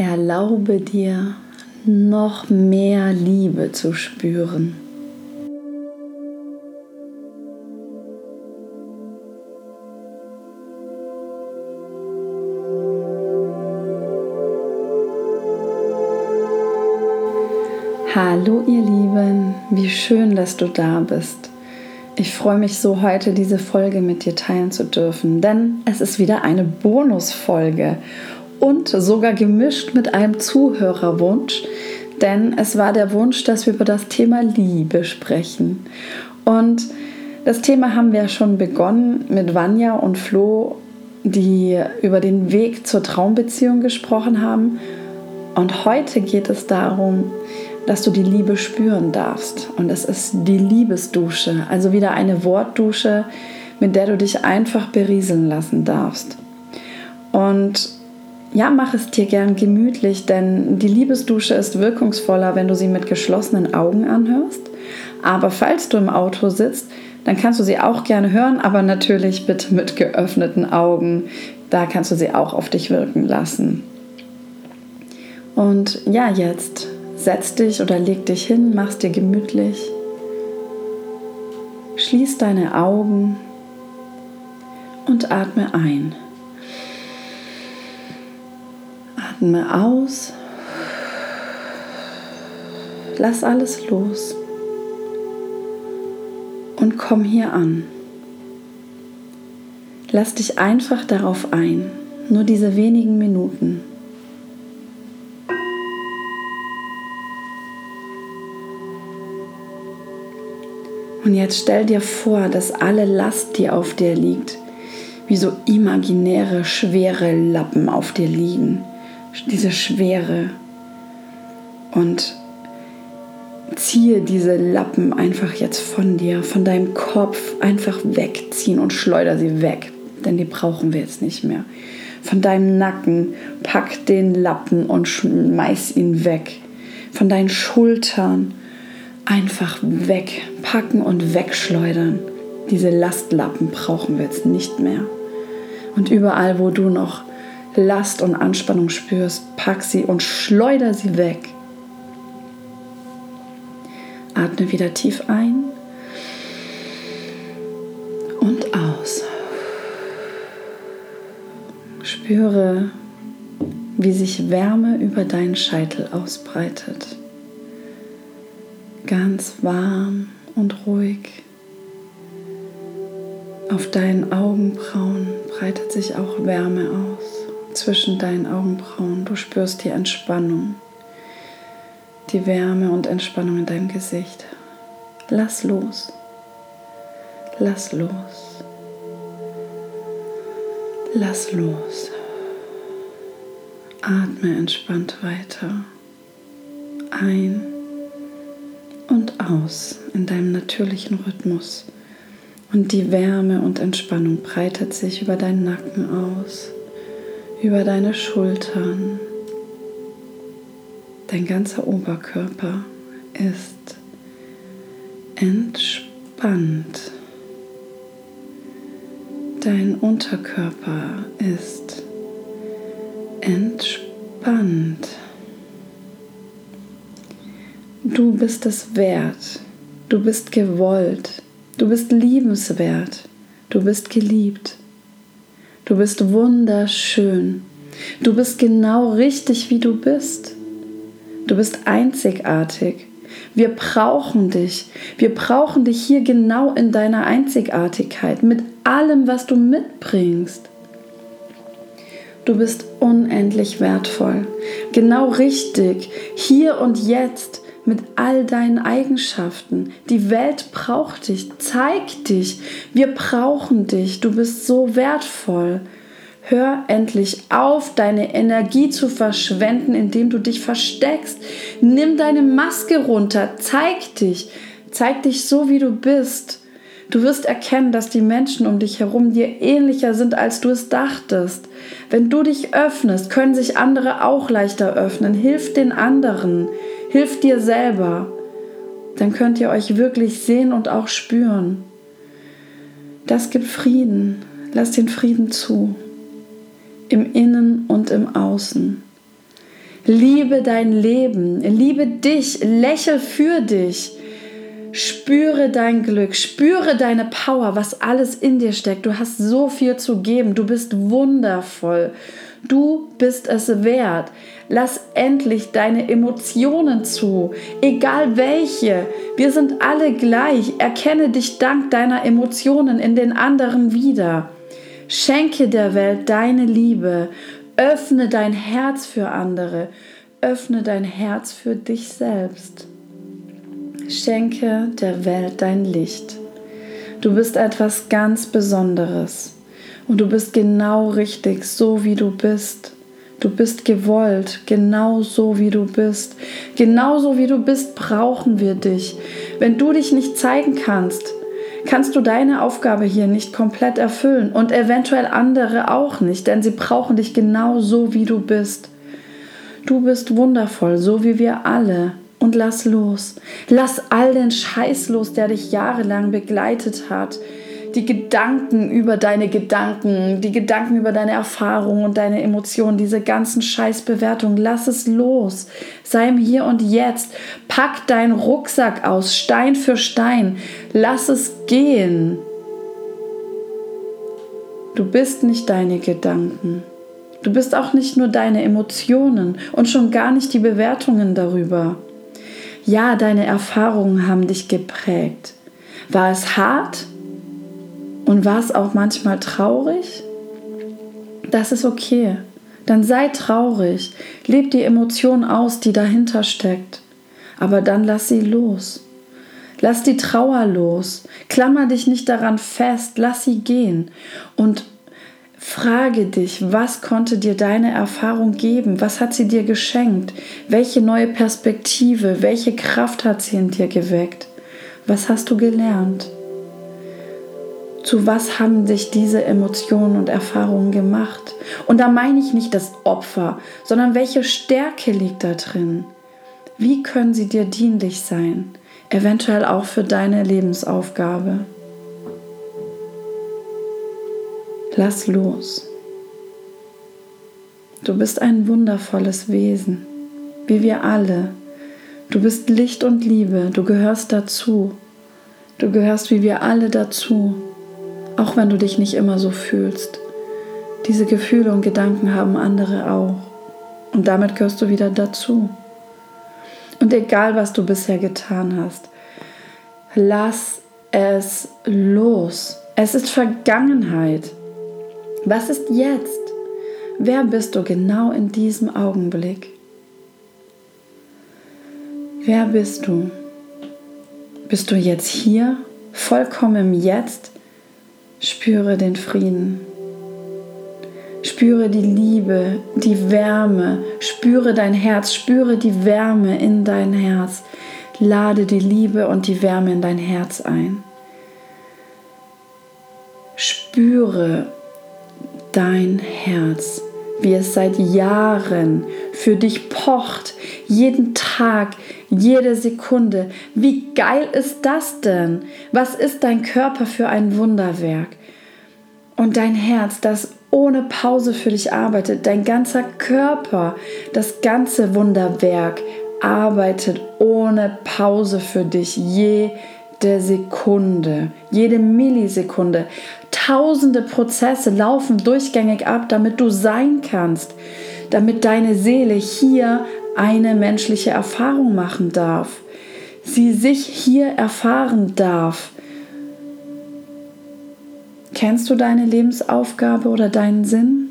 Erlaube dir noch mehr Liebe zu spüren. Hallo ihr Lieben, wie schön, dass du da bist. Ich freue mich so, heute diese Folge mit dir teilen zu dürfen, denn es ist wieder eine Bonusfolge und sogar gemischt mit einem Zuhörerwunsch, denn es war der Wunsch, dass wir über das Thema Liebe sprechen. Und das Thema haben wir schon begonnen mit Vanya und Flo, die über den Weg zur Traumbeziehung gesprochen haben. Und heute geht es darum, dass du die Liebe spüren darfst. Und es ist die Liebesdusche, also wieder eine Wortdusche, mit der du dich einfach berieseln lassen darfst. Und ja, mach es dir gern gemütlich, denn die Liebesdusche ist wirkungsvoller, wenn du sie mit geschlossenen Augen anhörst. Aber falls du im Auto sitzt, dann kannst du sie auch gerne hören, aber natürlich bitte mit geöffneten Augen. Da kannst du sie auch auf dich wirken lassen. Und ja, jetzt Setz dich oder leg dich hin, mach's dir gemütlich. Schließ deine Augen und atme ein. Atme aus. Lass alles los und komm hier an. Lass dich einfach darauf ein, nur diese wenigen Minuten. Und jetzt stell dir vor, dass alle Last, die auf dir liegt, wie so imaginäre, schwere Lappen auf dir liegen. Diese Schwere. Und ziehe diese Lappen einfach jetzt von dir, von deinem Kopf einfach wegziehen und schleuder sie weg, denn die brauchen wir jetzt nicht mehr. Von deinem Nacken pack den Lappen und schmeiß ihn weg. Von deinen Schultern einfach wegpacken und wegschleudern. Diese Lastlappen brauchen wir jetzt nicht mehr. Und überall, wo du noch Last und Anspannung spürst, pack sie und schleuder sie weg. Atme wieder tief ein und aus. Spüre, wie sich Wärme über deinen Scheitel ausbreitet ganz warm und ruhig. Auf deinen Augenbrauen breitet sich auch Wärme aus. Zwischen deinen Augenbrauen. Du spürst die Entspannung, die Wärme und Entspannung in deinem Gesicht. Lass los. Lass los. Lass los. Atme entspannt weiter. Ein und aus in deinem natürlichen Rhythmus. Und die Wärme und Entspannung breitet sich über deinen Nacken aus, über deine Schultern. Dein ganzer Oberkörper ist entspannt. Dein Unterkörper ist entspannt. Du bist es wert. Du bist gewollt. Du bist liebenswert. Du bist geliebt. Du bist wunderschön. Du bist genau richtig, wie du bist. Du bist einzigartig. Wir brauchen dich. Wir brauchen dich hier genau in deiner Einzigartigkeit, mit allem, was du mitbringst. Du bist unendlich wertvoll. Genau richtig. Hier und jetzt mit all deinen Eigenschaften. Die Welt braucht dich. Zeig dich. Wir brauchen dich. Du bist so wertvoll. Hör endlich auf, deine Energie zu verschwenden, indem du dich versteckst. Nimm deine Maske runter. Zeig dich. Zeig dich so, wie du bist. Du wirst erkennen, dass die Menschen um dich herum dir ähnlicher sind, als du es dachtest. Wenn du dich öffnest, können sich andere auch leichter öffnen. Hilf den anderen. Hilf dir selber. Dann könnt ihr euch wirklich sehen und auch spüren. Das gibt Frieden. Lass den Frieden zu. Im Innen und im Außen. Liebe dein Leben, liebe dich, lächel für dich. Spüre dein Glück, spüre deine Power, was alles in dir steckt. Du hast so viel zu geben, du bist wundervoll. Du bist es wert. Lass endlich deine Emotionen zu, egal welche. Wir sind alle gleich. Erkenne dich dank deiner Emotionen in den anderen wieder. Schenke der Welt deine Liebe. Öffne dein Herz für andere. Öffne dein Herz für dich selbst. Schenke der Welt dein Licht. Du bist etwas ganz Besonderes und du bist genau richtig, so wie du bist. Du bist gewollt, genau so wie du bist. Genauso wie du bist, brauchen wir dich. Wenn du dich nicht zeigen kannst, kannst du deine Aufgabe hier nicht komplett erfüllen und eventuell andere auch nicht, denn sie brauchen dich genau so wie du bist. Du bist wundervoll, so wie wir alle und lass los. Lass all den Scheiß los, der dich jahrelang begleitet hat. Die Gedanken über deine Gedanken, die Gedanken über deine Erfahrungen und deine Emotionen, diese ganzen Scheißbewertungen, lass es los. Sei im Hier und Jetzt. Pack deinen Rucksack aus, Stein für Stein. Lass es gehen. Du bist nicht deine Gedanken. Du bist auch nicht nur deine Emotionen und schon gar nicht die Bewertungen darüber. Ja, deine Erfahrungen haben dich geprägt. War es hart und war es auch manchmal traurig? Das ist okay. Dann sei traurig, leb die Emotion aus, die dahinter steckt. Aber dann lass sie los. Lass die Trauer los. Klammer dich nicht daran fest, lass sie gehen. Und Frage dich, was konnte dir deine Erfahrung geben? Was hat sie dir geschenkt? Welche neue Perspektive, welche Kraft hat sie in dir geweckt? Was hast du gelernt? Zu was haben sich diese Emotionen und Erfahrungen gemacht? Und da meine ich nicht das Opfer, sondern welche Stärke liegt da drin? Wie können sie dir dienlich sein? Eventuell auch für deine Lebensaufgabe. Lass los. Du bist ein wundervolles Wesen, wie wir alle. Du bist Licht und Liebe, du gehörst dazu. Du gehörst wie wir alle dazu, auch wenn du dich nicht immer so fühlst. Diese Gefühle und Gedanken haben andere auch. Und damit gehörst du wieder dazu. Und egal, was du bisher getan hast, lass es los. Es ist Vergangenheit. Was ist jetzt? Wer bist du genau in diesem Augenblick? Wer bist du? Bist du jetzt hier, vollkommen im Jetzt? Spüre den Frieden. Spüre die Liebe, die Wärme. Spüre dein Herz, spüre die Wärme in dein Herz. Lade die Liebe und die Wärme in dein Herz ein. Spüre dein Herz, wie es seit Jahren für dich pocht, jeden Tag, jede Sekunde. Wie geil ist das denn? Was ist dein Körper für ein Wunderwerk? Und dein Herz, das ohne Pause für dich arbeitet, dein ganzer Körper, das ganze Wunderwerk arbeitet ohne Pause für dich, jede Sekunde, jede Millisekunde. Tausende Prozesse laufen durchgängig ab, damit du sein kannst, damit deine Seele hier eine menschliche Erfahrung machen darf, sie sich hier erfahren darf. Kennst du deine Lebensaufgabe oder deinen Sinn?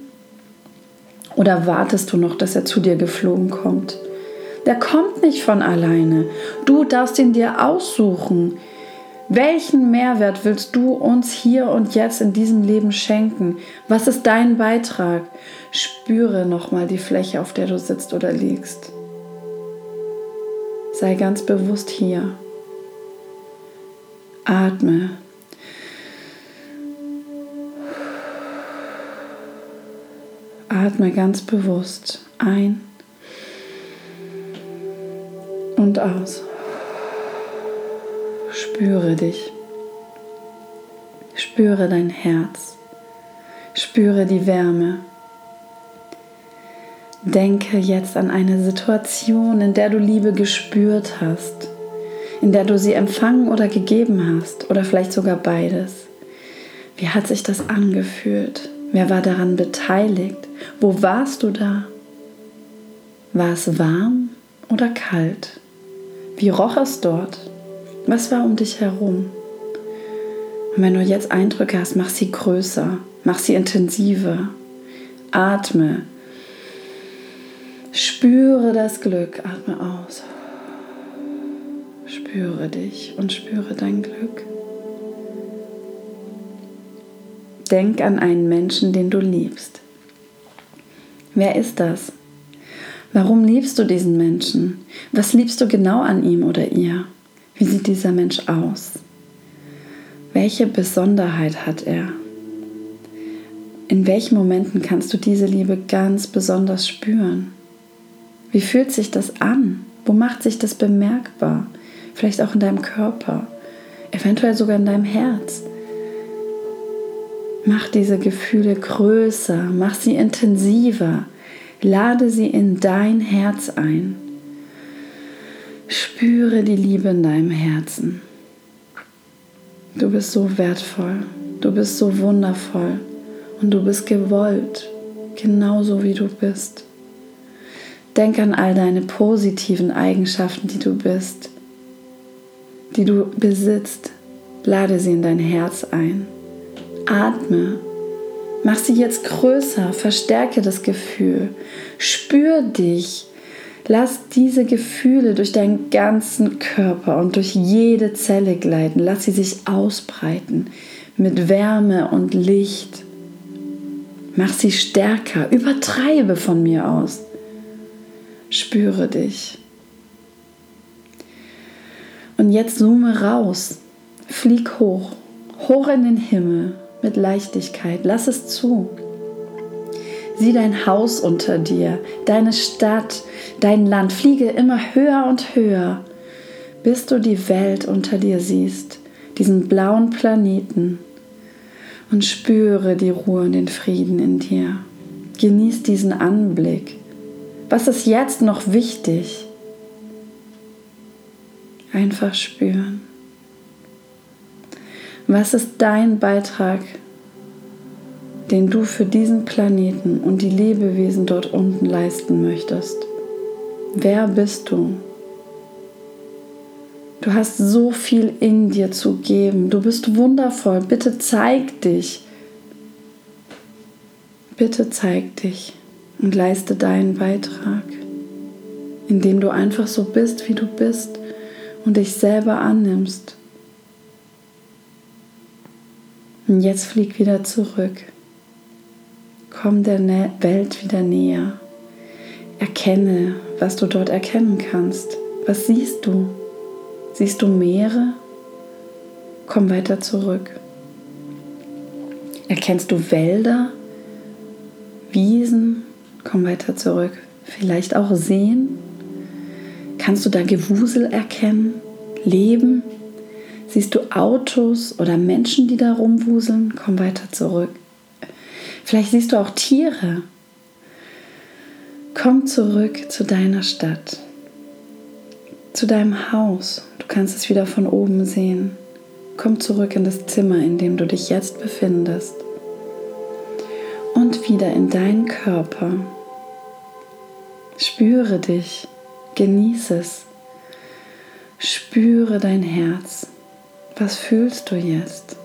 Oder wartest du noch, dass er zu dir geflogen kommt? Der kommt nicht von alleine. Du darfst ihn dir aussuchen. Welchen Mehrwert willst du uns hier und jetzt in diesem Leben schenken? Was ist dein Beitrag? Spüre nochmal die Fläche, auf der du sitzt oder liegst. Sei ganz bewusst hier. Atme. Atme ganz bewusst ein und aus. Spüre dich. Spüre dein Herz. Spüre die Wärme. Denke jetzt an eine Situation, in der du Liebe gespürt hast, in der du sie empfangen oder gegeben hast oder vielleicht sogar beides. Wie hat sich das angefühlt? Wer war daran beteiligt? Wo warst du da? War es warm oder kalt? Wie roch es dort? Was war um dich herum? Und wenn du jetzt Eindrücke hast, mach sie größer, mach sie intensiver. Atme. Spüre das Glück. Atme aus. Spüre dich und spüre dein Glück. Denk an einen Menschen, den du liebst. Wer ist das? Warum liebst du diesen Menschen? Was liebst du genau an ihm oder ihr? Wie sieht dieser Mensch aus? Welche Besonderheit hat er? In welchen Momenten kannst du diese Liebe ganz besonders spüren? Wie fühlt sich das an? Wo macht sich das bemerkbar? Vielleicht auch in deinem Körper, eventuell sogar in deinem Herz. Mach diese Gefühle größer, mach sie intensiver, lade sie in dein Herz ein. Spüre die Liebe in deinem Herzen. Du bist so wertvoll, du bist so wundervoll und du bist gewollt, genauso wie du bist. Denk an all deine positiven Eigenschaften, die du bist, die du besitzt. Lade sie in dein Herz ein. Atme. Mach sie jetzt größer, verstärke das Gefühl. Spür dich. Lass diese Gefühle durch deinen ganzen Körper und durch jede Zelle gleiten. Lass sie sich ausbreiten mit Wärme und Licht. Mach sie stärker. Übertreibe von mir aus. Spüre dich. Und jetzt zoome raus. Flieg hoch. Hoch in den Himmel mit Leichtigkeit. Lass es zu. Sieh dein Haus unter dir, deine Stadt, dein Land. Fliege immer höher und höher, bis du die Welt unter dir siehst, diesen blauen Planeten. Und spüre die Ruhe und den Frieden in dir. Genieß diesen Anblick. Was ist jetzt noch wichtig? Einfach spüren. Was ist dein Beitrag, den du für diesen Planeten und die Lebewesen dort unten leisten möchtest? Wer bist du? Du hast so viel in dir zu geben. Du bist wundervoll. Bitte zeig dich. Bitte zeig dich und leiste deinen Beitrag, indem du einfach so bist, wie du bist und dich selber annimmst Und jetzt flieg wieder zurück. Komm der Welt wieder näher. Erkenne, was du dort erkennen kannst. Was siehst du? Siehst du Meere? Komm weiter zurück. Erkennst du Wälder? Wiesen? Komm weiter zurück. Vielleicht auch Seen? Kannst du da Gewusel erkennen? Leben? Siehst du Autos oder Menschen, die da rumwuseln? Komm weiter zurück. Vielleicht siehst du auch Tiere. Komm zurück zu deiner Stadt, zu deinem Haus. Du kannst es wieder von oben sehen. Komm zurück in das Zimmer, in dem du dich jetzt befindest. Und wieder in deinen Körper. Spüre dich, genieße es. Spüre dein Herz. Was fühlst du jetzt?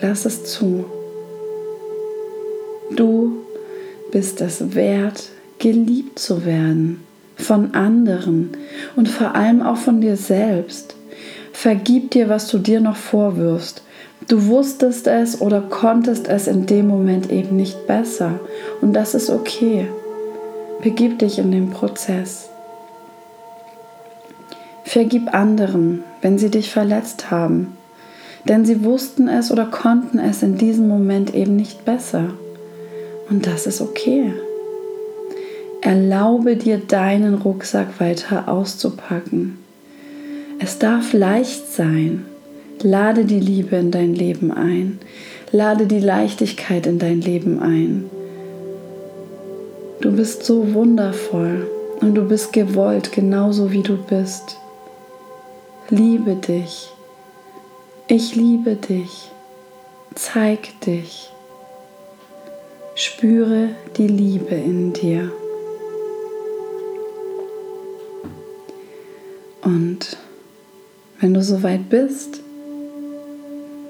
Lass es zu. Du bist es wert, geliebt zu werden von anderen und vor allem auch von dir selbst. Vergib dir, was du dir noch vorwirfst. Du wusstest es oder konntest es in dem Moment eben nicht besser und das ist okay. Begib dich in den Prozess. Vergib anderen, wenn sie dich verletzt haben denn sie wussten es oder konnten es in diesem Moment eben nicht besser. Und das ist okay. Erlaube dir deinen Rucksack weiter auszupacken. Es darf leicht sein. Lade die Liebe in dein Leben ein. Lade die Leichtigkeit in dein Leben ein. Du bist so wundervoll und du bist gewollt, genauso wie du bist. Liebe dich. Ich liebe dich. Zeig dich. Spüre die Liebe in dir. Und wenn du soweit bist,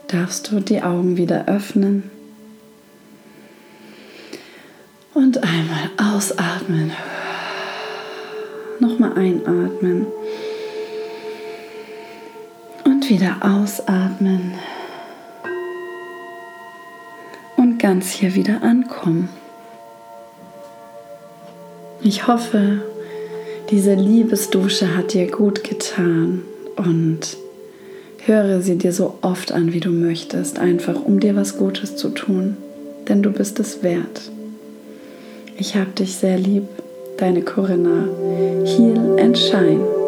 darfst du die Augen wieder öffnen und einmal ausatmen. Nochmal einatmen und wieder ausatmen und ganz hier wieder ankommen. Ich hoffe, diese Liebesdusche hat dir gut getan und höre sie dir so oft an, wie du möchtest, einfach um dir was Gutes zu tun, denn du bist es wert. Ich hab dich sehr lieb, deine Corinna. Heal and Shine.